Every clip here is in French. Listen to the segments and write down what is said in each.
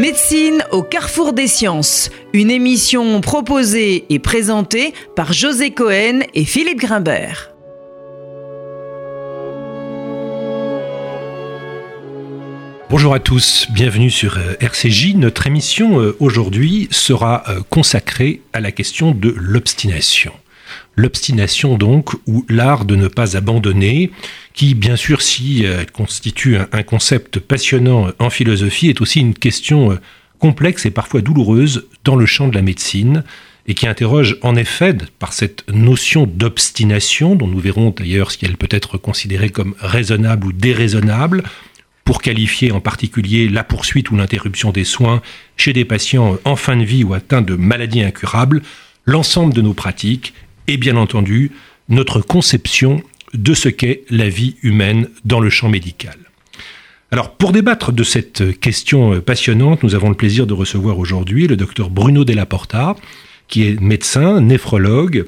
Médecine au carrefour des sciences, une émission proposée et présentée par José Cohen et Philippe Grimbert. Bonjour à tous, bienvenue sur euh, RCJ. Notre émission euh, aujourd'hui sera euh, consacrée à la question de l'obstination. L'obstination donc, ou l'art de ne pas abandonner, qui bien sûr si constitue un concept passionnant en philosophie, est aussi une question complexe et parfois douloureuse dans le champ de la médecine, et qui interroge en effet par cette notion d'obstination, dont nous verrons d'ailleurs si elle peut être considérée comme raisonnable ou déraisonnable, pour qualifier en particulier la poursuite ou l'interruption des soins chez des patients en fin de vie ou atteints de maladies incurables, l'ensemble de nos pratiques et bien entendu notre conception de ce qu'est la vie humaine dans le champ médical. Alors, pour débattre de cette question passionnante, nous avons le plaisir de recevoir aujourd'hui le docteur Bruno Della Porta, qui est médecin, néphrologue,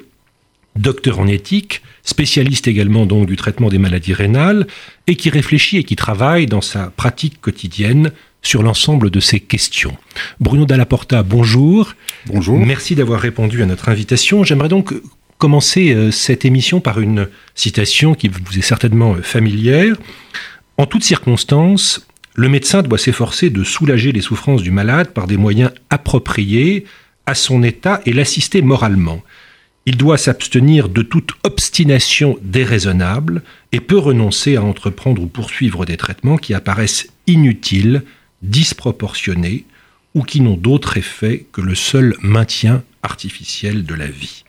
docteur en éthique, spécialiste également donc du traitement des maladies rénales, et qui réfléchit et qui travaille dans sa pratique quotidienne sur l'ensemble de ces questions. Bruno Dallaporta, bonjour. Bonjour. Merci d'avoir répondu à notre invitation. J'aimerais donc commencer euh, cette émission par une citation qui vous est certainement euh, familière. En toutes circonstances, le médecin doit s'efforcer de soulager les souffrances du malade par des moyens appropriés à son état et l'assister moralement. Il doit s'abstenir de toute obstination déraisonnable et peut renoncer à entreprendre ou poursuivre des traitements qui apparaissent inutiles, disproportionnés ou qui n'ont d'autre effet que le seul maintien artificiel de la vie.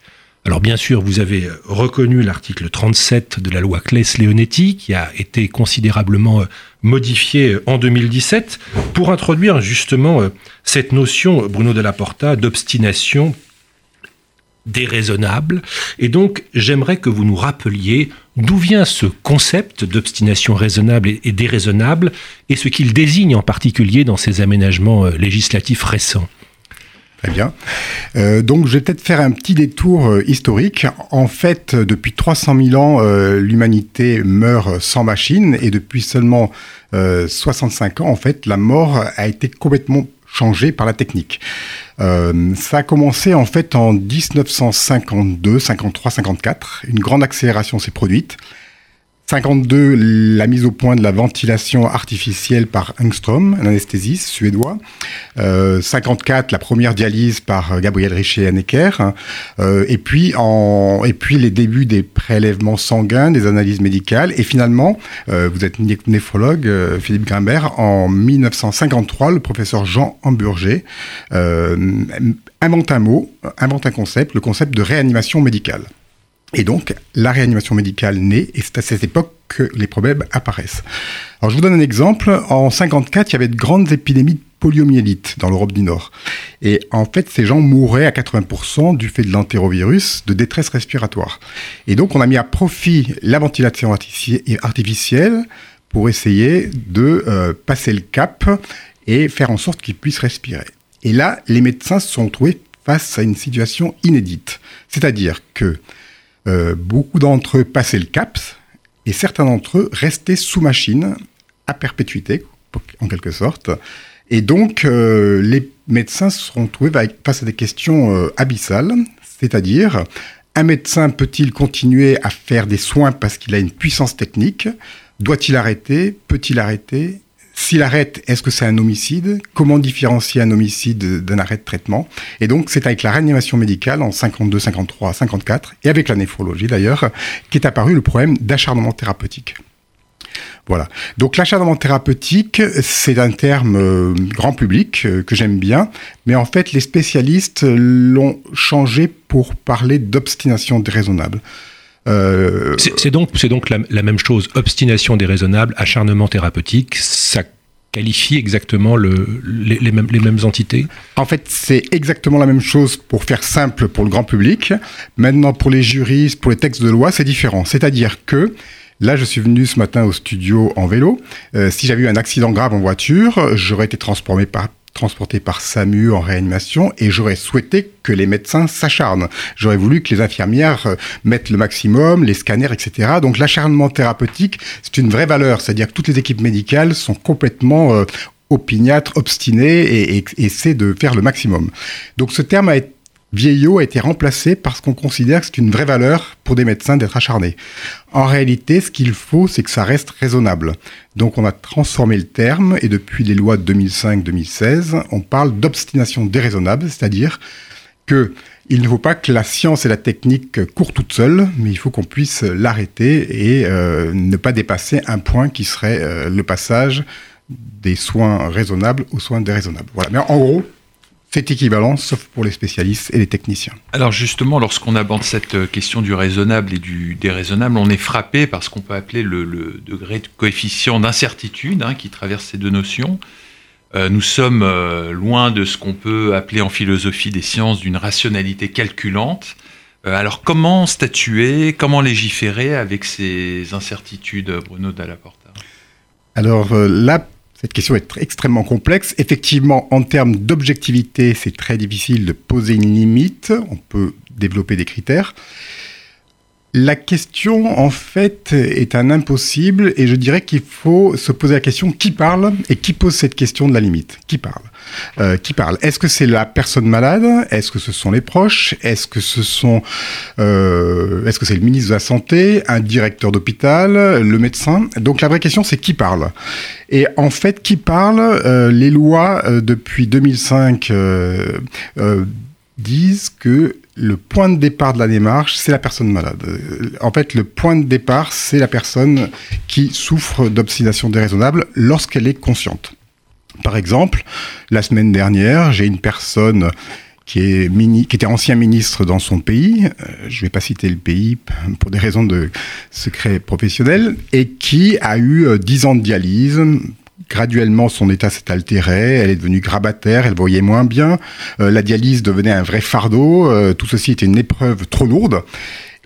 Alors bien sûr, vous avez reconnu l'article 37 de la loi Claes-Leonetti qui a été considérablement modifié en 2017 pour introduire justement cette notion, Bruno de la Porta, d'obstination déraisonnable. Et donc, j'aimerais que vous nous rappeliez d'où vient ce concept d'obstination raisonnable et déraisonnable et ce qu'il désigne en particulier dans ces aménagements euh, législatifs récents. Très bien. Euh, donc, je vais peut-être faire un petit détour euh, historique. En fait, depuis 300 000 ans, l'humanité meurt sans machine et depuis seulement 65 ans, en fait, la mort a été complètement changée par la technique. Euh, ça a commencé en fait en 1952, 53, 54. Une grande accélération s'est produite. 52, la mise au point de la ventilation artificielle par Engström, un anesthésiste suédois. Euh, 54, la première dialyse par Gabriel Richer Necker. Euh, et puis et les débuts des prélèvements sanguins, des analyses médicales. Et finalement, euh, vous êtes néphrologue, euh, Philippe Grimbert, en 1953, le professeur Jean Hamburger euh, invente un mot, invente un concept, le concept de réanimation médicale. Et donc, la réanimation médicale naît, et c'est à cette époque que les problèmes apparaissent. Alors, je vous donne un exemple. En 54, il y avait de grandes épidémies de poliomyélite dans l'Europe du Nord. Et en fait, ces gens mouraient à 80% du fait de l'entérovirus, de détresse respiratoire. Et donc, on a mis à profit la ventilation artificielle pour essayer de euh, passer le cap et faire en sorte qu'ils puissent respirer. Et là, les médecins se sont trouvés face à une situation inédite. C'est-à-dire que euh, beaucoup d'entre eux passaient le CAPS et certains d'entre eux restaient sous machine à perpétuité, en quelque sorte. Et donc, euh, les médecins se sont trouvés face à des questions euh, abyssales, c'est-à-dire, un médecin peut-il continuer à faire des soins parce qu'il a une puissance technique? Doit-il arrêter? Peut-il arrêter? S'il arrête, est-ce que c'est un homicide? Comment différencier un homicide d'un arrêt de traitement? Et donc, c'est avec la réanimation médicale en 52, 53, 54, et avec la néphrologie d'ailleurs, qu'est apparu le problème d'acharnement thérapeutique. Voilà. Donc l'acharnement thérapeutique, c'est un terme euh, grand public euh, que j'aime bien, mais en fait les spécialistes l'ont changé pour parler d'obstination déraisonnable. Euh, c'est donc, donc la, même chose, obstination déraisonnable, acharnement thérapeutique, ça qualifie exactement le, les, mêmes, les mêmes entités? En fait, c'est exactement la même chose pour faire simple pour le grand public. Maintenant, pour les juristes, pour les textes de loi, c'est différent. C'est-à-dire que Là, je suis venu ce matin au studio en vélo. Euh, si j'avais eu un accident grave en voiture, j'aurais été transformé par, transporté par SAMU en réanimation et j'aurais souhaité que les médecins s'acharnent. J'aurais voulu que les infirmières euh, mettent le maximum, les scanners, etc. Donc l'acharnement thérapeutique, c'est une vraie valeur, c'est-à-dire que toutes les équipes médicales sont complètement euh, opiniâtre, obstiné et, et, essaie de faire le maximum. Donc ce terme a été vieillot a été remplacé parce qu'on considère que c'est une vraie valeur pour des médecins d'être acharnés. En réalité, ce qu'il faut, c'est que ça reste raisonnable. Donc on a transformé le terme et depuis les lois de 2005-2016, on parle d'obstination déraisonnable, c'est-à-dire que il ne faut pas que la science et la technique courent toutes seules, mais il faut qu'on puisse l'arrêter et euh, ne pas dépasser un point qui serait euh, le passage des soins raisonnables aux soins déraisonnables. Voilà. Mais en gros, c'est équivalent, sauf pour les spécialistes et les techniciens. Alors justement, lorsqu'on aborde cette euh, question du raisonnable et du déraisonnable, on est frappé par ce qu'on peut appeler le, degré de coefficient d'incertitude hein, qui traverse ces deux notions. Euh, nous sommes euh, loin de ce qu'on peut appeler en philosophie des sciences d'une rationalité calculante. alors comment statuer, comment légiférer avec ces incertitudes, Bruno Dallaporta Alors là, cette question est extrêmement complexe. Effectivement, en termes d'objectivité, c'est très difficile de poser une limite. On peut développer des critères. La question, en fait, est un impossible et je dirais qu'il faut se poser la question qui parle et qui pose cette question de la limite? Qui parle? Euh, Qui parle? Est-ce que c'est la personne malade? Est-ce que ce sont les proches? Est-ce que ce sont, euh, est-ce que c'est le ministre de la santé, un directeur d'hôpital, le médecin? Donc la vraie question, c'est qui parle? Et en fait, qui parle euh, Les lois depuis 2005 disent que le point de départ de la démarche, c'est la personne malade. En fait, le point de départ, c'est la personne qui souffre d'obstination déraisonnable lorsqu'elle est consciente. Par exemple, la semaine dernière, j'ai une personne qui, est mini, qui était ancien ministre dans son pays, euh, je ne vais pas citer le pays pour des raisons de secret professionnel, et qui a eu 10 euh, ans de dialyse, graduellement son état s'est altéré, elle est devenue grabataire, elle voyait moins bien, euh, la dialyse devenait un vrai fardeau, euh, tout ceci était une épreuve trop lourde.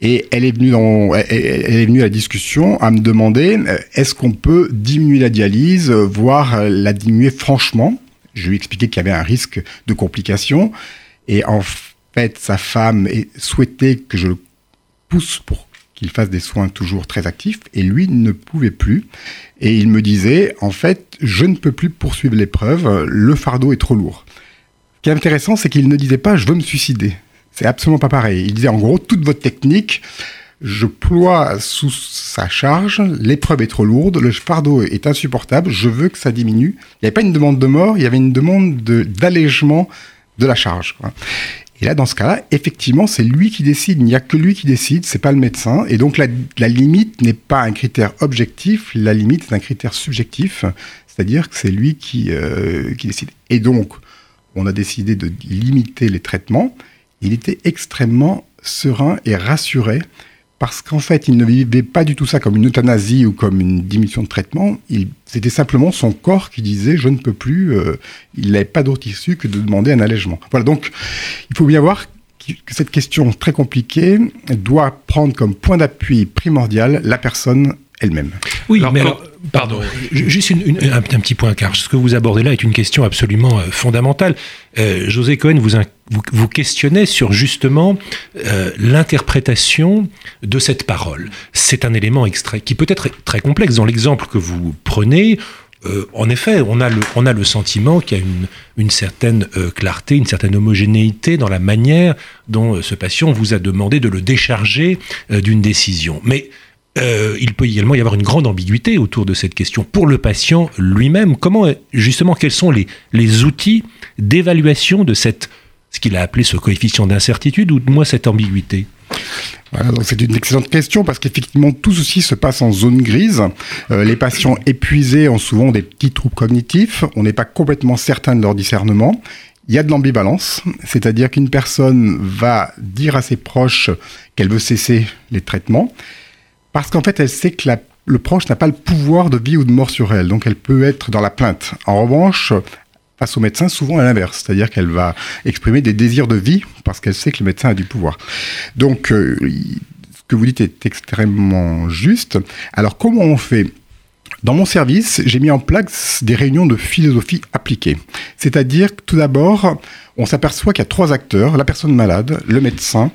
Et elle est venue dans, elle, est venue à la discussion à me demander euh, est-ce qu'on peut diminuer la dialyse, voire la diminuer franchement? Je lui ai expliqué qu'il y avait un risque de complications. Et en fait, sa femme souhaitait que je le pousse pour qu'il fasse des soins toujours très actifs, et lui ne pouvait plus. Et il me disait, en fait, je ne peux plus poursuivre l'épreuve, le fardeau est trop lourd. Ce qui est intéressant, c'est qu'il ne disait pas, je veux me suicider. C'est absolument pas pareil. Il disait, en gros, toute votre technique, je ploie sous sa charge, l'épreuve est trop lourde, le fardeau est insupportable, je veux que ça diminue. Il n'y avait pas une demande de mort, il y avait une demande d'allègement de, la charge. Et là, dans ce cas-là, effectivement, c'est lui qui décide. Il n'y a que lui qui décide, c'est pas le médecin. Et donc, la, limite n'est pas un critère objectif, la limite est un critère subjectif, c'est-à-dire que c'est lui qui, euh, qui décide. Et donc, on a décidé de limiter les traitements. Il était extrêmement serein et rassuré parce qu'en fait, il ne vivait pas du tout ça comme une euthanasie ou comme une diminution de traitement. C'était simplement son corps qui disait je ne peux plus. Euh, il n'avait pas d'autre issue que de demander un allègement. Voilà, donc il faut bien voir que cette question très compliquée doit prendre comme point d'appui primordial la personne elle-même. Oui, mais alors, pardon, juste un, petit point, car ce que vous abordez là est une question absolument euh, fondamentale. Euh, José Cohen, vous, vous, questionnez sur justement euh, l'interprétation de cette parole. C'est un élément extrait qui peut être très complexe. Dans l'exemple que vous prenez, en effet, on a le, on a le sentiment qu'il y a une, une certaine clarté, une certaine homogénéité dans la manière dont ce patient vous a demandé de le décharger d'une décision. Mais euh, il peut également y avoir une grande ambiguïté autour de cette question pour le patient lui-même. Comment, justement, quels sont les, les outils d'évaluation de cette, ce qu'il a appelé ce coefficient d'incertitude ou de moi cette ambiguïté? Voilà, donc c'est une excellente question parce qu'effectivement tout ceci se passe en zone grise. Euh, les patients épuisés ont souvent des petits troubles cognitifs. On n'est pas complètement certain de leur discernement. Il y a de l'ambivalence, c'est-à-dire qu'une personne va dire à ses proches qu'elle veut cesser les traitements parce qu'en fait, elle sait que le proche n'a pas le pouvoir de vie ou de mort sur elle, donc elle peut être dans la plainte. En revanche, face au médecin, souvent à l'inverse, c'est-à-dire qu'elle va exprimer des désirs de vie parce qu'elle sait que le médecin a du pouvoir. Donc, euh, ce que vous dites est extrêmement juste. Alors, comment on fait? Dans mon service, j'ai mis en place des réunions de philosophie appliquée. C'est-à-dire que tout d'abord, on s'aperçoit qu'il y a trois acteurs, la personne malade, le médecin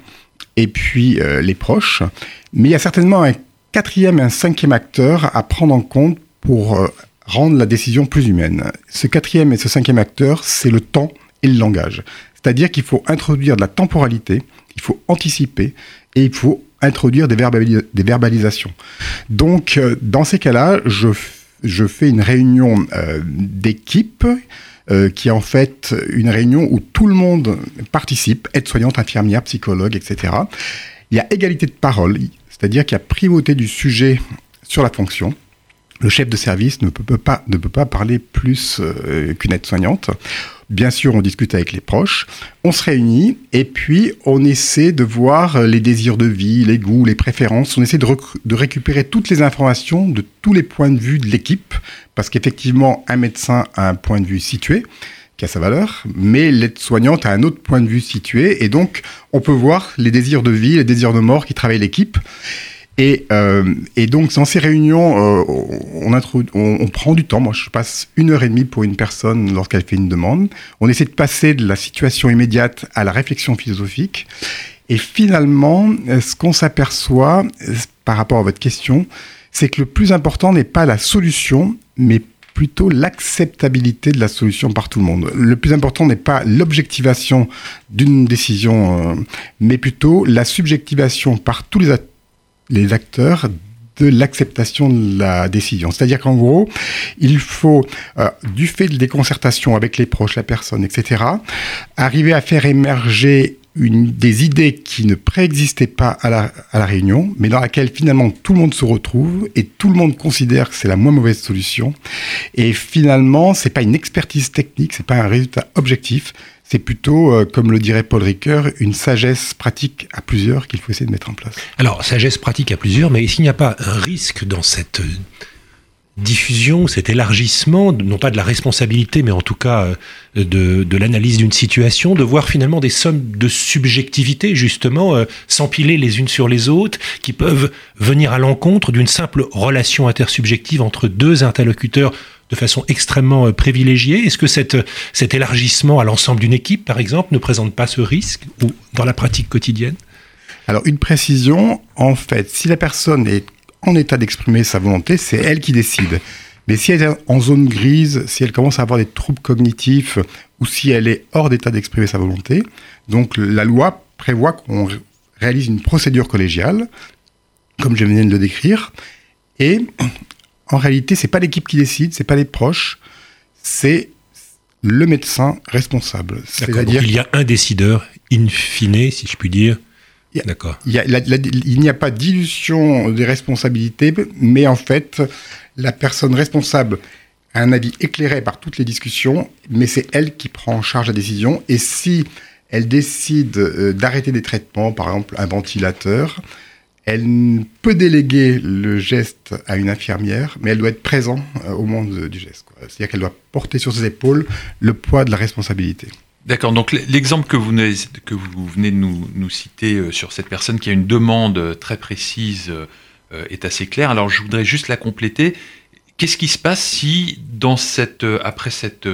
et puis euh, les proches. Mais il y a certainement un quatrième et un cinquième acteur à prendre en compte pour euh, rendre la décision plus humaine. Ce quatrième et ce cinquième acteur, c'est le temps et le langage. C'est-à-dire qu'il faut introduire de la temporalité, il faut anticiper et il faut introduire des, verbalisations. Donc, euh, dans ces cas-là, je, je, fais une réunion euh, d'équipe qui est en fait une réunion où tout le monde participe, aide-soignante, infirmière, psychologue, etc. Il y a égalité de parole, c'est-à-dire qu'il y a primauté du sujet sur la fonction. Le chef de service ne peut, pas, parler plus euh, qu'une aide-soignante. Bien sûr, on discute avec les proches, on se réunit et puis on essaie de voir les désirs de vie, les goûts, les préférences. On essaie de récupérer toutes les informations de tous les points de vue de l'équipe, parce qu'effectivement, un médecin a un point de vue situé qui sa valeur, mais l'aide-soignante a un autre point de vue situé, et donc on peut voir les désirs de vie, les désirs de mort qui travaillent l'équipe. Et, euh, donc, dans ces réunions, euh, on, on, prend du temps. Moi, je passe une heure et demie pour une personne lorsqu'elle fait une demande. On essaie de passer de la situation immédiate à la réflexion philosophique. Et finalement, ce qu'on s'aperçoit par rapport à votre question, c'est que le plus important n'est pas la solution, mais plutôt l'acceptabilité de la solution par tout le monde. Le plus important n'est pas l'objectivation d'une décision, euh, mais plutôt la subjectivation par tous les acteurs de l'acceptation de la décision. C'est-à-dire qu'en gros, il faut, euh, du fait des concertations avec les proches, la personne, etc., arriver à faire émerger une, des idées qui ne préexistaient pas à la, à la réunion, mais dans laquelle finalement tout le monde se retrouve et tout le monde considère que c'est la moins mauvaise solution. Et finalement, c'est pas une expertise technique, c'est pas un résultat objectif, c'est plutôt, euh, comme le dirait Paul Ricoeur, une sagesse pratique à plusieurs qu'il faut essayer de mettre en place. Alors, sagesse pratique à plusieurs, mais s'il n'y a pas un risque dans cette diffusion, cet élargissement, non pas de la responsabilité, mais en tout cas euh, de, l'analyse d'une situation, de voir finalement des sommes de subjectivité, justement, s'empiler les unes sur les autres, qui peuvent venir à l'encontre d'une simple relation intersubjective entre deux interlocuteurs de façon extrêmement euh, privilégiée. Est-ce que cette, cet élargissement à l'ensemble d'une équipe, par exemple, ne présente pas ce risque ou dans la pratique quotidienne? Alors, une précision, en fait, si la personne est en état d'exprimer sa volonté, c'est elle qui décide. Mais si elle est en zone grise, si elle commence à avoir des troubles cognitifs ou si elle est hors d'état d'exprimer sa volonté, donc la loi prévoit qu'on réalise une procédure collégiale, comme je viens de le décrire, et en réalité, c'est pas l'équipe qui décide, c'est pas les proches, c'est le médecin responsable. C'est-à-dire il y a un décideur in fine, si je puis dire. D'accord. Il n'y a, pas dilution des responsabilités, mais en fait, la personne responsable a un avis éclairé par toutes les discussions, mais c'est elle qui prend en charge la décision. Et si elle décide euh, d'arrêter des traitements, par exemple un ventilateur, elle peut déléguer le geste à une infirmière, mais elle doit être présente euh, au moment du geste. C'est-à-dire qu'elle doit porter sur ses épaules le poids de la responsabilité. D'accord, donc l'exemple que vous venez, de nous, citer euh, sur cette personne qui a une demande euh, très précise est assez clair. Alors je voudrais juste la compléter. Qu'est-ce qui se passe si, dans cette, après cette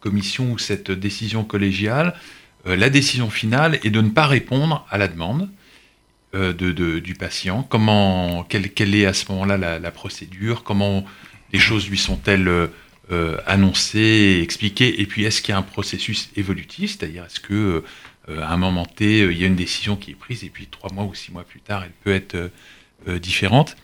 commission ou cette décision collégiale, la décision finale est de ne pas répondre à la demande euh, de, du patient? Comment, quelle, est à ce moment-là la, procédure? Comment les choses lui sont-elles euh, annoncées, expliquées Et puis, est-ce qu'il y a un processus évolutif C'est-à-dire, est-ce que euh, à un moment T, il y a une décision qui est prise et puis trois mois ou six mois plus tard, elle peut être différente?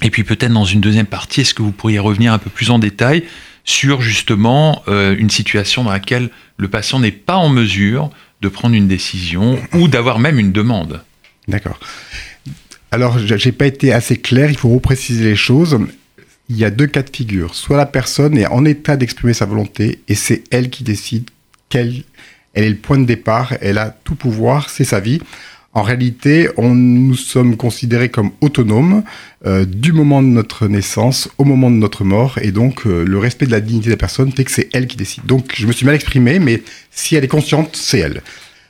Et puis, peut-être dans une deuxième partie, est-ce que vous pourriez revenir un peu plus en détail sur justement une situation dans laquelle le patient n'est pas en mesure de prendre une décision ou d'avoir même une demande? D'accord. Alors, j'ai pas été assez clair, il faut repréciser les choses. Il y a deux cas de figure. Soit la personne est en état d'exprimer sa volonté et c'est elle qui décide quelle elle est le point de départ, elle a tout pouvoir, c'est sa vie. En réalité, on, nous sommes considérés comme autonomes euh, du moment de notre naissance au moment de notre mort, et donc euh, le respect de la dignité de la personne fait que c'est elle qui décide. Donc je me suis mal exprimé, mais si elle est consciente, c'est elle.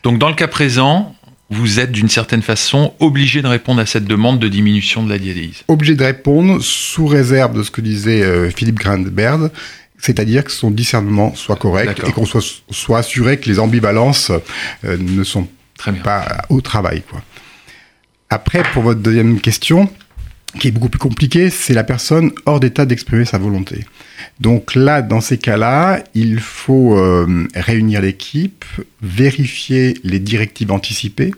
Donc dans le cas présent, vous êtes d'une certaine façon obligé de répondre à cette demande de diminution de la dialyse. Obligé de répondre sous réserve de ce que disait euh, Philippe Grandberg, c'est-à-dire que son discernement soit correct et qu'on soit, soit assuré que les ambivalences euh, ne sont pas au travail. Quoi. Après, pour votre deuxième question, qui est beaucoup plus compliqué, c'est la personne hors d'état d'exprimer sa volonté. Donc là, dans ces cas-là, il faut euh, réunir l'équipe, vérifier les directives anticipées,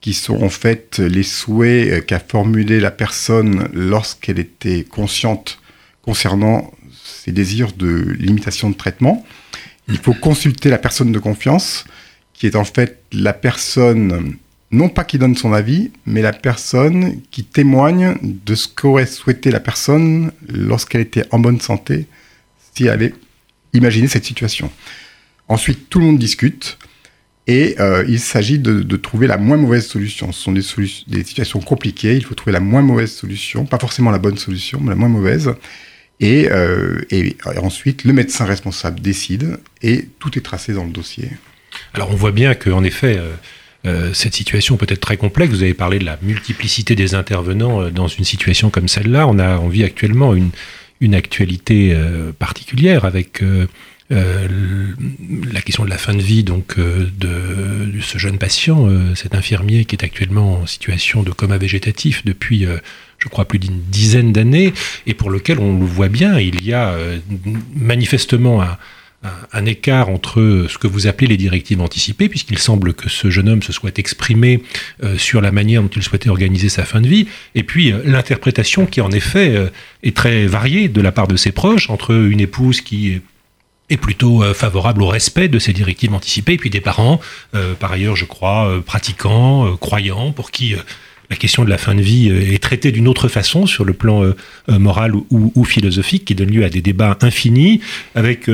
qui sont en fait les souhaits euh, qu'a formulé la personne lorsqu'elle était consciente concernant ses désirs de limitation de traitement. Il faut consulter la personne de confiance, qui est en fait la personne, non pas qui donne son avis, mais la personne qui témoigne de ce qu'aurait souhaité la personne lorsqu'elle était en bonne santé, si elle avait imaginé cette situation. Ensuite, tout le monde discute. Et euh, il s'agit de, trouver la moins mauvaise solution. Ce sont des, situations compliquées, il faut trouver la moins mauvaise solution, pas forcément la bonne solution, mais la moins mauvaise. Et, euh, ensuite, le médecin responsable décide et tout est tracé dans le dossier. Alors on voit bien qu'en effet, euh, cette situation peut être très complexe. Vous avez parlé de la multiplicité des intervenants dans une situation comme celle-là. On on vit actuellement une, une actualité particulière avec euh, la question de la fin de vie donc euh, de, ce jeune patient, euh, cet infirmier qui est actuellement en situation de coma végétatif depuis, je crois, plus d'une dizaine d'années, et pour lequel on le voit bien, il y a manifestement un, un, écart entre ce que vous appelez les directives anticipées, puisqu'il semble que ce jeune homme se soit exprimé sur la manière dont il souhaitait organiser sa fin de vie, et puis l'interprétation qui en effet est très variée de la part de ses proches, entre une épouse qui est plutôt euh, favorable au respect de ces directives anticipées, et puis des parents, euh, par ailleurs, je crois, euh, pratiquants, croyants, pour qui la question de la fin de vie est traitée d'une autre façon sur le plan moral ou, ou, philosophique, qui donne lieu à des débats infinis, avec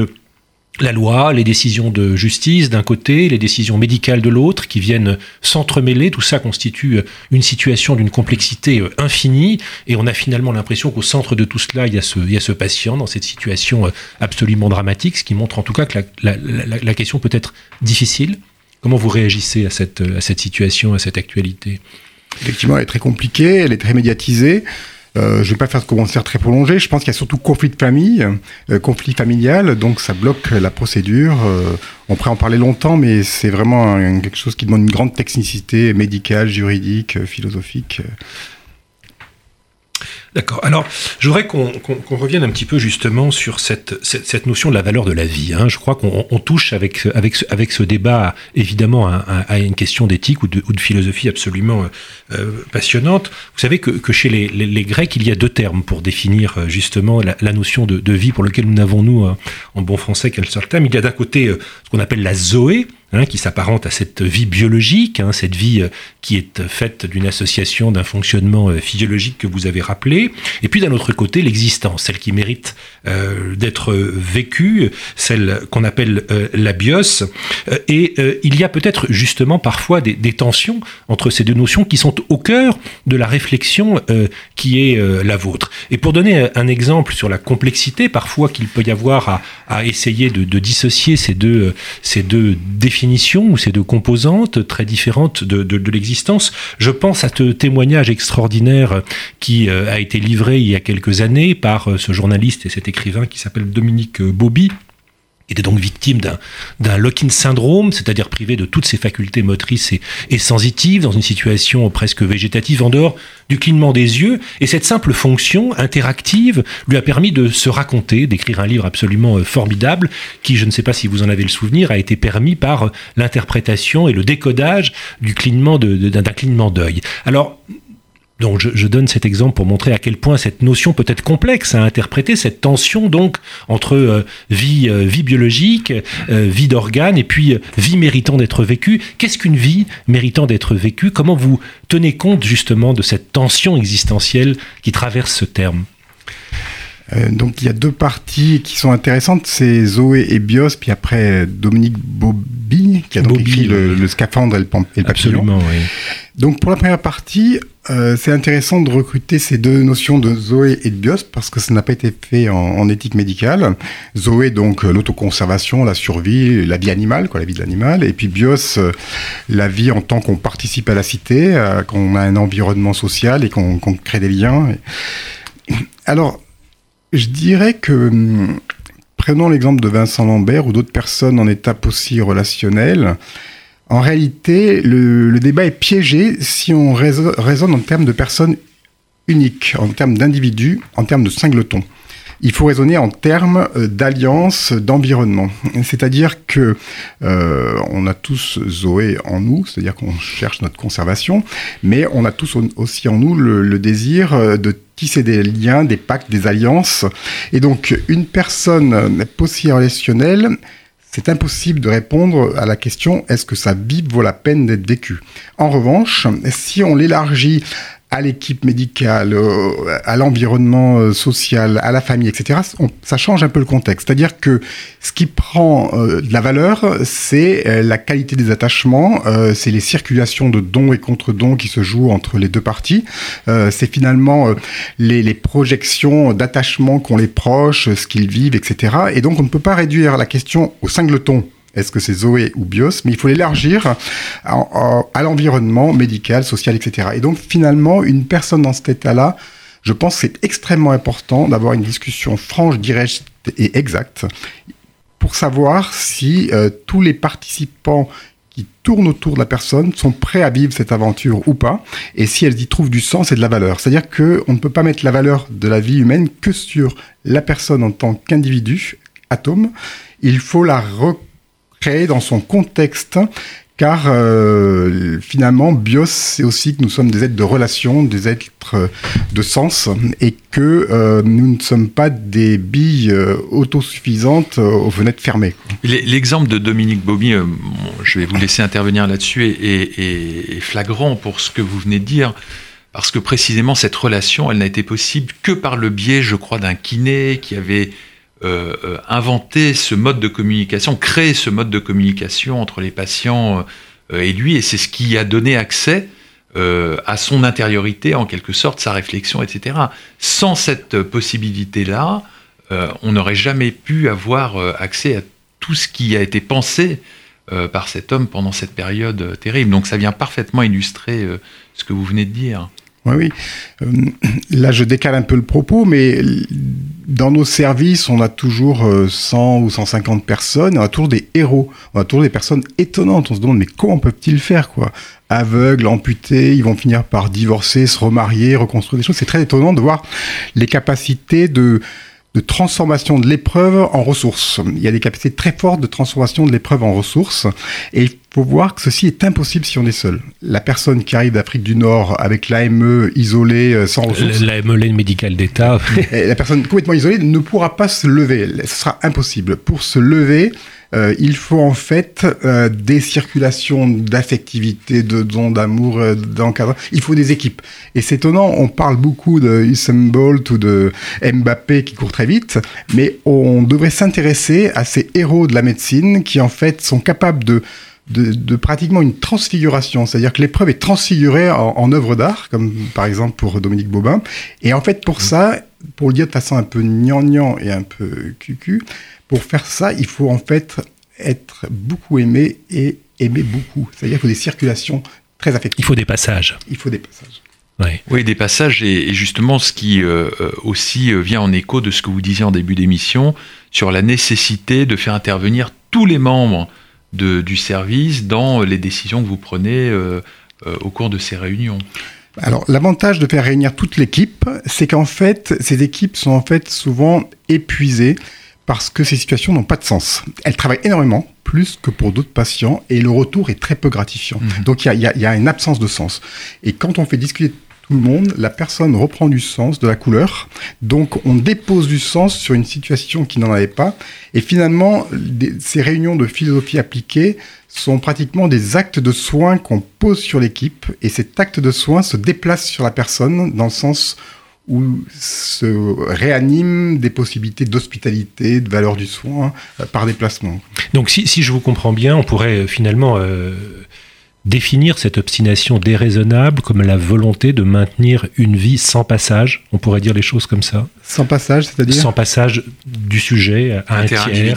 la loi, les décisions de justice d'un côté, les décisions médicales de l'autre, qui viennent s'entremêler, tout ça constitue une situation d'une complexité infinie, et on a finalement l'impression qu'au centre de tout cela, il y, a ce, patient dans cette situation absolument dramatique, ce qui montre en tout cas que la question peut être difficile. Comment vous réagissez à cette, à cette situation, à cette actualité? Effectivement, elle est très compliquée, elle est très médiatisée. Euh, je ne vais pas faire de commentaire très prolongé. Je pense qu'il y a surtout conflit de famille, euh, conflit familial, donc ça bloque la procédure. Euh, on pourrait en parler longtemps, mais c'est vraiment quelque chose qui demande une grande technicité médicale, juridique, philosophique. D'accord. Alors, je voudrais qu'on revienne un petit peu justement sur cette, cette, notion de la valeur de la vie. Hein. Je crois qu'on touche avec, avec, avec ce débat évidemment à, une question d'éthique ou de, ou de, philosophie absolument euh, passionnante. Vous savez que, que chez les, les, Grecs, il y a deux termes pour définir euh, justement la, la notion de, de, vie pour lequel nous n'avons, nous, euh, en bon français, qu'un seul terme. Il y a d'un côté ce qu'on appelle la zoé, Hein, qui s'apparente à cette vie biologique, hein, cette vie euh, qui est faite d'une association, d'un fonctionnement euh, physiologique que vous avez rappelé, et puis d'un autre côté l'existence, celle qui mérite euh, d'être vécue, celle qu'on appelle la bios, et il y a peut-être justement parfois des, tensions entre ces deux notions qui sont au cœur de la réflexion qui est la vôtre. Et pour donner un exemple sur la complexité parfois qu'il peut y avoir à, à essayer de, de, dissocier ces deux, ces deux définitions, ou ces deux composantes très différentes de, l'existence. Je pense à ce témoignage extraordinaire qui euh, a été livré il y a quelques années par euh, ce journaliste et cet écrivain qui s'appelle Dominique Bobby était donc victime d'un lock-in syndrome, c'est-à-dire privé de toutes ses facultés motrices et, et, sensitives, dans une situation presque végétative, en dehors du clignement des yeux. Et cette simple fonction interactive lui a permis de se raconter, d'écrire un livre absolument euh, formidable, qui, je ne sais pas si vous en avez le souvenir, a été permis par l'interprétation et le décodage du clignement d'un clignement d'œil. Alors, donc je, donne cet exemple pour montrer à quel point cette notion peut être complexe à interpréter, cette tension donc entre euh, vie, euh, vie biologique, euh, vie d'organes et puis vie méritant d'être vécue. Qu'est-ce qu'une vie méritant d'être vécue? Comment vous tenez compte justement de cette tension existentielle qui traverse ce terme? Donc il y a deux parties qui sont intéressantes, c'est Zoé et Bios, puis après Dominique Bobby qui a donc écrit le, scaphandre et le, et le Absolument, oui. Donc pour la première partie, euh, c'est intéressant de recruter ces deux notions de Zoé et de Bios parce que ça n'a pas été fait en, éthique médicale. Zoé, donc euh, l'autoconservation, la survie, la vie animale, quoi, la vie de l'animal, et puis Bios, euh, la vie en tant qu'on participe à la cité, qu'on a un environnement social et qu'on crée des liens. Alors, je dirais que hum, prenons l'exemple de Vincent Lambert ou d'autres personnes en étape aussi relationnelle. En réalité, le, débat est piégé si on raisonne en termes de personnes unique en termes d'individus, en termes de singletons il faut raisonner en termes euh, d'alliance, d'environnement. C'est-à-dire que euh, on a tous Zoé en nous, c'est-à-dire qu'on cherche notre conservation, mais on a tous aussi en nous le, désir euh, de tisser des liens, des pactes, des alliances. Et donc, une personne post-relationnelle, c'est impossible de répondre à la question est-ce que sa vie vaut la peine d'être vécue? En revanche, si on l'élargit à l'équipe médicale, à l'environnement euh, social, à la famille, etc., ça change un peu le contexte. C'est-à-dire que ce qui prend euh, de la valeur, c'est euh, la qualité des attachements, c'est les circulations de dons et contre-dons qui se jouent entre les deux parties, c'est finalement les, les, projections d'attachement qu'ont les proches, ce qu'ils vivent, etc. Et donc on ne peut pas réduire la question au singleton est-ce que c'est Zoé ou Bios Mais il faut l'élargir à, l'environnement médical, social, etc. Et donc finalement, une personne dans cet état-là, je pense que c'est extrêmement important d'avoir une discussion franche, directe et exacte pour savoir si euh, tous les participants qui tournent autour de la personne sont prêts à vivre cette aventure ou pas, et si elles y trouvent du sens et de la valeur. C'est-à-dire qu'on ne peut pas mettre la valeur de la vie humaine que sur la personne en tant qu'individu, atome. Il faut la créé dans son contexte car euh, finalement, bios, c'est aussi que nous sommes des êtres de relation, des êtres de sens, et que euh, nous ne sommes pas des billes euh, autosuffisantes aux fenêtres fermées. L'exemple de Dominique Bobby, je vais vous laisser intervenir là-dessus, est, flagrant pour ce que vous venez de dire. Parce que précisément cette relation, elle n'a été possible que par le biais, je crois, d'un kiné qui avait euh, euh, inventer ce mode de communication, créer ce mode de communication entre les patients euh, et lui, et c'est ce qui a donné accès à son intériorité, en quelque sorte, sa réflexion, etc. Sans cette possibilité-là, on n'aurait jamais pu avoir accès à tout ce qui a été pensé par cet homme pendant cette période terrible. Donc ça vient parfaitement illustrer ce que vous venez de dire. Oui, oui. Euh, là, je décale un peu le propos, mais dans nos services, on a toujours 100 euh, ou 150 personnes, on a toujours des héros, on a toujours des personnes étonnantes. On se demande, mais comment peuvent-ils faire, quoi? Aveugles, amputés, ils vont finir par divorcer, se remarier, reconstruire des choses. C'est très étonnant de voir les capacités de, de transformation de l'épreuve en ressources. Il y a des capacités très fortes de transformation de l'épreuve en ressources. Et il faut voir que ceci est impossible si on est seul. La personne qui arrive d'Afrique du Nord avec l'AME isolée, euh, sans ressources. L'AME, médicale d'État. la personne complètement isolée ne pourra pas se lever. Ce sera impossible. Pour se lever, euh, il faut en fait euh, des circulations d'affectivité, de dons d'amour, euh, d'encadrement. Il faut des équipes. Et c'est étonnant, on parle beaucoup de Usain Bolt ou de Mbappé qui court très vite, mais on devrait s'intéresser à ces héros de la médecine qui en fait sont capables de de, pratiquement une transfiguration, c'est-à-dire que l'épreuve est transfigurée en, œuvre d'art, comme par exemple pour Dominique Bobin. Et en fait, pour ça, pour le dire de façon un peu gnangnan et un peu cucu, pour faire ça, il faut en fait être beaucoup aimé et aimer beaucoup. C'est-à-dire qu'il faut des circulations très affectives. Il faut des passages. Il faut des passages. Oui, des passages, et, justement ce qui euh, euh, aussi euh, vient en écho de ce que vous disiez en début d'émission sur la nécessité de faire intervenir tous les membres de, du service dans les décisions que vous prenez au cours de ces réunions. Alors l'avantage de faire réunir toute l'équipe, c'est qu'en fait, ces équipes sont en fait souvent épuisées parce que ces situations n'ont pas de sens. Elles travaillent énormément, plus que pour d'autres patients, et le retour est très peu gratifiant. Mhm. Donc il y, a, une absence de sens. Et quand on fait discuter tout le monde, la personne reprend du sens, de la couleur. Donc on dépose du sens sur une situation qui n'en avait pas. Et finalement, ces réunions de philosophie appliquée sont pratiquement des actes de soins qu'on pose sur l'équipe. Et cet acte de soins se déplace sur la personne dans le sens où se réaniment des possibilités d'hospitalité, de valeur du soin euh, par déplacement. Donc si, si, je vous comprends bien, on pourrait euh, finalement euh, définir cette obstination déraisonnable comme la volonté de maintenir une vie sans passage. On pourrait dire les choses comme ça. Sans passage, c'est-à-dire? Sans passage du sujet à un tiers,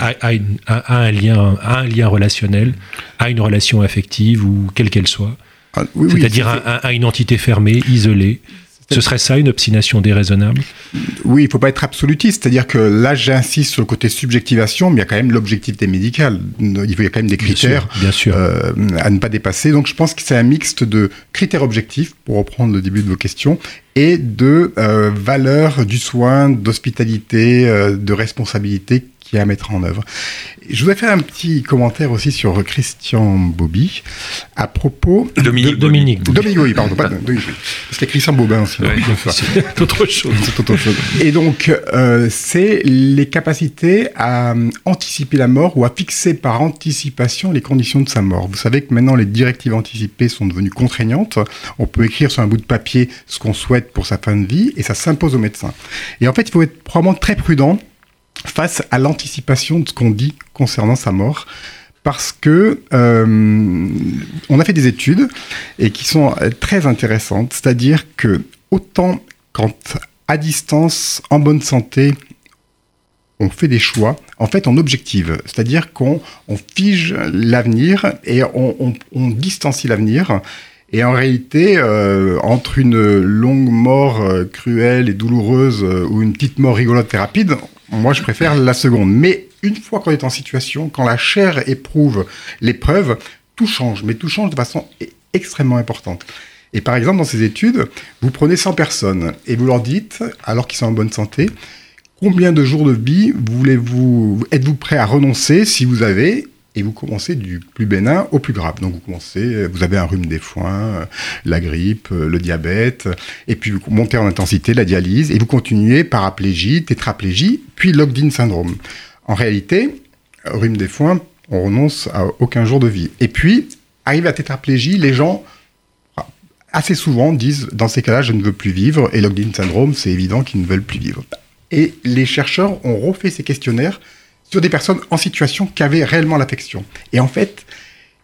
à, à, un lien, à un lien relationnel, à une relation affective ou quelle qu'elle soit. Ah, c'est-à-dire à, une entité fermée, isolée Ce serait ça une obstination déraisonnable? Oui, il faut pas être absolutiste. C'est-à-dire que là, j'insiste sur le côté subjectivation, mais il y a quand même l'objectivité médicale. Il y a quand même des critères bien sûr, Euh, à ne pas dépasser. Donc je pense que c'est un mixte de critères objectifs, pour reprendre le début de vos questions, et de euh, valeurs du soin, d'hospitalité, euh, de responsabilité qui est à mettre en œuvre. Je voudrais faire un petit commentaire aussi sur Christian Bobby à propos Dominique de, Dominique Bobby. Dominique Bobby, pardon, pas Dominique Bobby. parce qu'il y a Christian Bobin aussi. Ouais. donc, ça. C'est autre chose. C'est autre chose. Et donc, euh, c'est les capacités à euh, anticiper la mort ou à fixer par anticipation les conditions de sa mort. Vous savez que maintenant, les directives anticipées sont devenues contraignantes. On peut écrire sur un bout de papier ce qu'on souhaite pour sa fin de vie et ça s'impose au médecin. Et en fait, il faut être probablement très prudent face à l'anticipation de ce qu'on dit concernant sa mort. Parce que euh, on a fait des études et qui sont euh, très intéressantes, c'est-à-dire que autant quand à distance, en bonne santé, on fait des choix, en fait on objective, c'est-à-dire qu'on on fige l'avenir et on, on- distancie l'avenir. Et en réalité, euh, entre une longue mort euh, cruelle et douloureuse euh, ou une petite mort rigolote et rapide, moi je préfère la seconde. Mais une fois qu'on est en situation, quand la chair éprouve l'épreuve, tout change, mais tout change de façon extrêmement importante. Et par exemple, dans ces études, vous prenez 100 personnes et vous leur dites, alors qu'ils sont en bonne santé, combien de jours de vie voulez-vous, êtes-vous prêt à renoncer si vous avez et vous commencez du plus bénin au plus grave. Donc vous commencez, vous avez un rhume des foins, euh, la grippe, euh, le diabète, et puis vous montez en intensité la dialyse, et vous continuez paraplégie, tétraplégie, puis locked-in syndrome. En réalité, rhume des foins, on renonce à aucun jour de vie. Et puis, arrive à tétraplégie, les gens assez souvent disent dans ces cas-là, je ne veux plus vivre, et locked-in syndrome, c'est évident qu'ils ne veulent plus vivre. Et les chercheurs ont refait ces questionnaires sur des personnes en situation qui avaient réellement l'affection. Et en fait,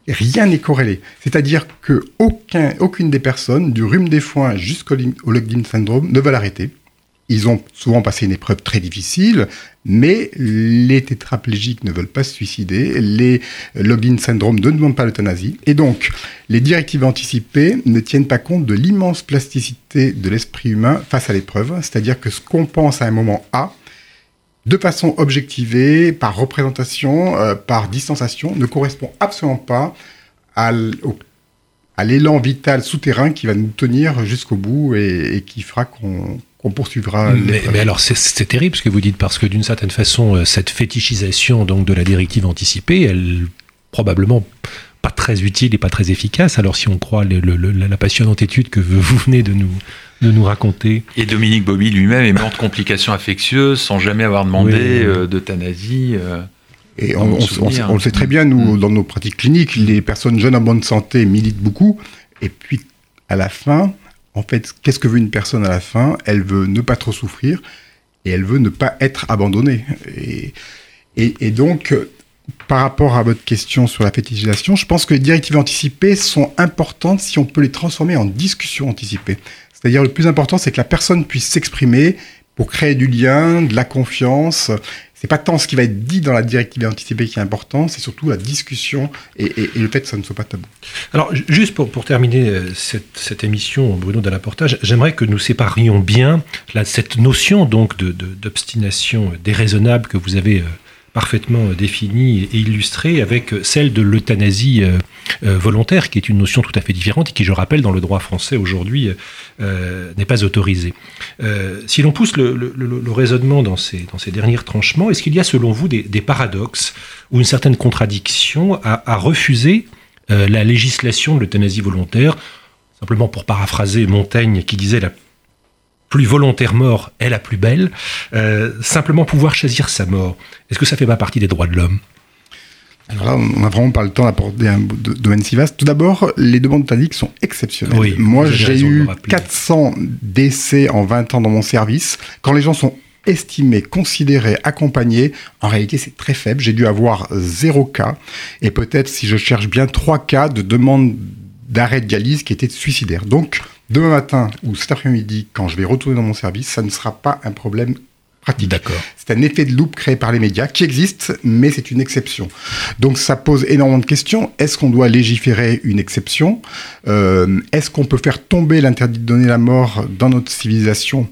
rien n'est corrélé. C'est-à-dire que aucun, aucune des personnes, du rhume des foins jusqu'au locked-in syndrome, ne veulent arrêter. Ils ont souvent passé une épreuve très difficile, mais les tétraplégiques ne veulent pas se suicider, les locked-in syndrome ne demandent pas l'euthanasie. Et donc, les directives anticipées ne tiennent pas compte de l'immense plasticité de l'esprit humain face à l'épreuve. C'est-à-dire que ce qu'on pense à un moment A, de façon objectivée, par représentation, euh, par distanciation, ne correspond absolument pas à l'élan vital souterrain qui va nous tenir jusqu'au bout et, et qui fera qu'on poursuivra Mais, mais alors c'est- c'est terrible ce que vous dites parce que d'une certaine façon euh, cette fétichisation donc de la directive anticipée, elle probablement pas très utile et pas très efficace. Alors si on croit le- le- le- la passionnante étude que vous venez de nous de nous raconter. Et Dominique Bobby lui-même est mort de complications infectieuses sans jamais avoir demandé Oui. euh, d'euthanasie. euh. Et on, mon on- souvenir. on- on le sait très bien, nous, Mm. dans nos pratiques cliniques, les personnes jeunes en bonne santé militent beaucoup. Et puis, à la fin, en fait, qu'est-ce que veut une personne à la fin? Elle veut ne pas trop souffrir et elle veut ne pas être abandonnée. Et, et, et donc, par rapport à votre question sur la fétichisation, je pense que les directives anticipées sont importantes si on peut les transformer en discussions anticipées. C'est-à-dire, le plus important, c'est que la personne puisse s'exprimer pour créer du lien, de la confiance. C'est pas tant ce qui va être dit dans la directive anticipée qui est important, c'est surtout la discussion et, le fait que ça ne soit pas tabou. Alors, ju- juste pour, terminer euh, cette, émission, Bruno Dallaportage, j'aimerais que nous séparions bien cette notion donc d'obstination déraisonnable que vous avez euh, parfaitement euh, définie et illustrée avec euh, celle de l'euthanasie euh, volontaire, qui est une notion tout à fait différente et qui, je rappelle, dans le droit français aujourd'hui, n'est pas autorisée. Si l'on pousse le, raisonnement dans ces, derniers tranchements, est-ce qu'il y a, selon vous, des, paradoxes ou une certaine contradiction à, refuser la législation de l'euthanasie volontaire, simplement pour paraphraser Montaigne qui disait la plus volontaire mort est la plus belle, euh, simplement pouvoir choisir sa mort. Est-ce que ça fait pas partie des droits de l'homme? Alors là, on n'a vraiment pas le temps d'aborder un domaine si vaste. Tout d'abord, les demandes euthanasie sont exceptionnelles. Oui, Moi, j'ai eu rappeler. 400 décès en 20 ans dans mon service. Quand les gens sont estimés, considérés, accompagnés, en réalité, c'est très faible. J'ai dû avoir zéro cas. Et peut-être, si je cherche bien, trois cas de demande d'arrêt de dialyse qui étaient suicidaires. Donc, demain matin ou cet après-midi, quand je vais retourner dans mon service, ça ne sera pas un problème pratique. D'accord. C'est un effet de loupe créé par les médias qui existe, mais c'est une exception. Donc ça pose énormément de questions. Est-ce qu'on doit légiférer une exception? Euh, Est-ce qu'on peut faire tomber l'interdit de donner la mort dans notre civilisation?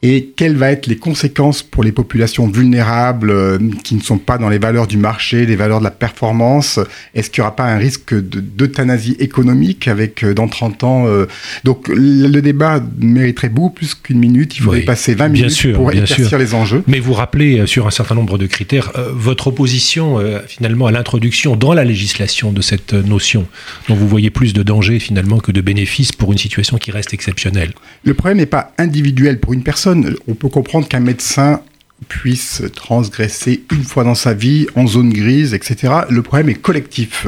Et quelles vont être les conséquences pour les populations vulnérables euh, qui ne sont pas dans les valeurs du marché, les valeurs de la performance? Est-ce qu'il n'y aura pas un risque d'euthanasie économique avec euh, dans 30 ans euh, Donc le, débat mériterait beaucoup plus qu'une minute. Il faudrait passer 20 minutes pour éclaircir les enjeux. Mais vous rappelez sur un certain nombre de critères votre opposition finalement à l'introduction dans la législation de cette notion dont vous voyez plus de danger finalement que de bénéfices pour une situation qui reste exceptionnelle. Le problème n'est pas individuel pour une personne on peut comprendre qu'un médecin puisse transgresser une fois dans sa vie en zone grise, etc. Le problème est collectif.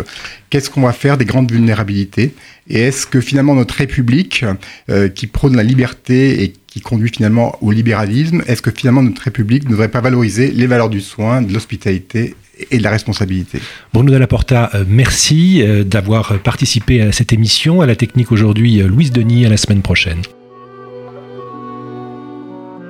Qu'est-ce qu'on va faire des grandes vulnérabilités? Et est-ce que finalement notre République, euh, qui prône la liberté et qui conduit finalement au libéralisme, est-ce que finalement notre République ne devrait pas valoriser les valeurs du soin, de l'hospitalité et de la responsabilité? Bruno Dallaporta, euh, merci euh, d'avoir participé à cette émission. À la technique aujourd'hui, Louise Denis, à la semaine prochaine.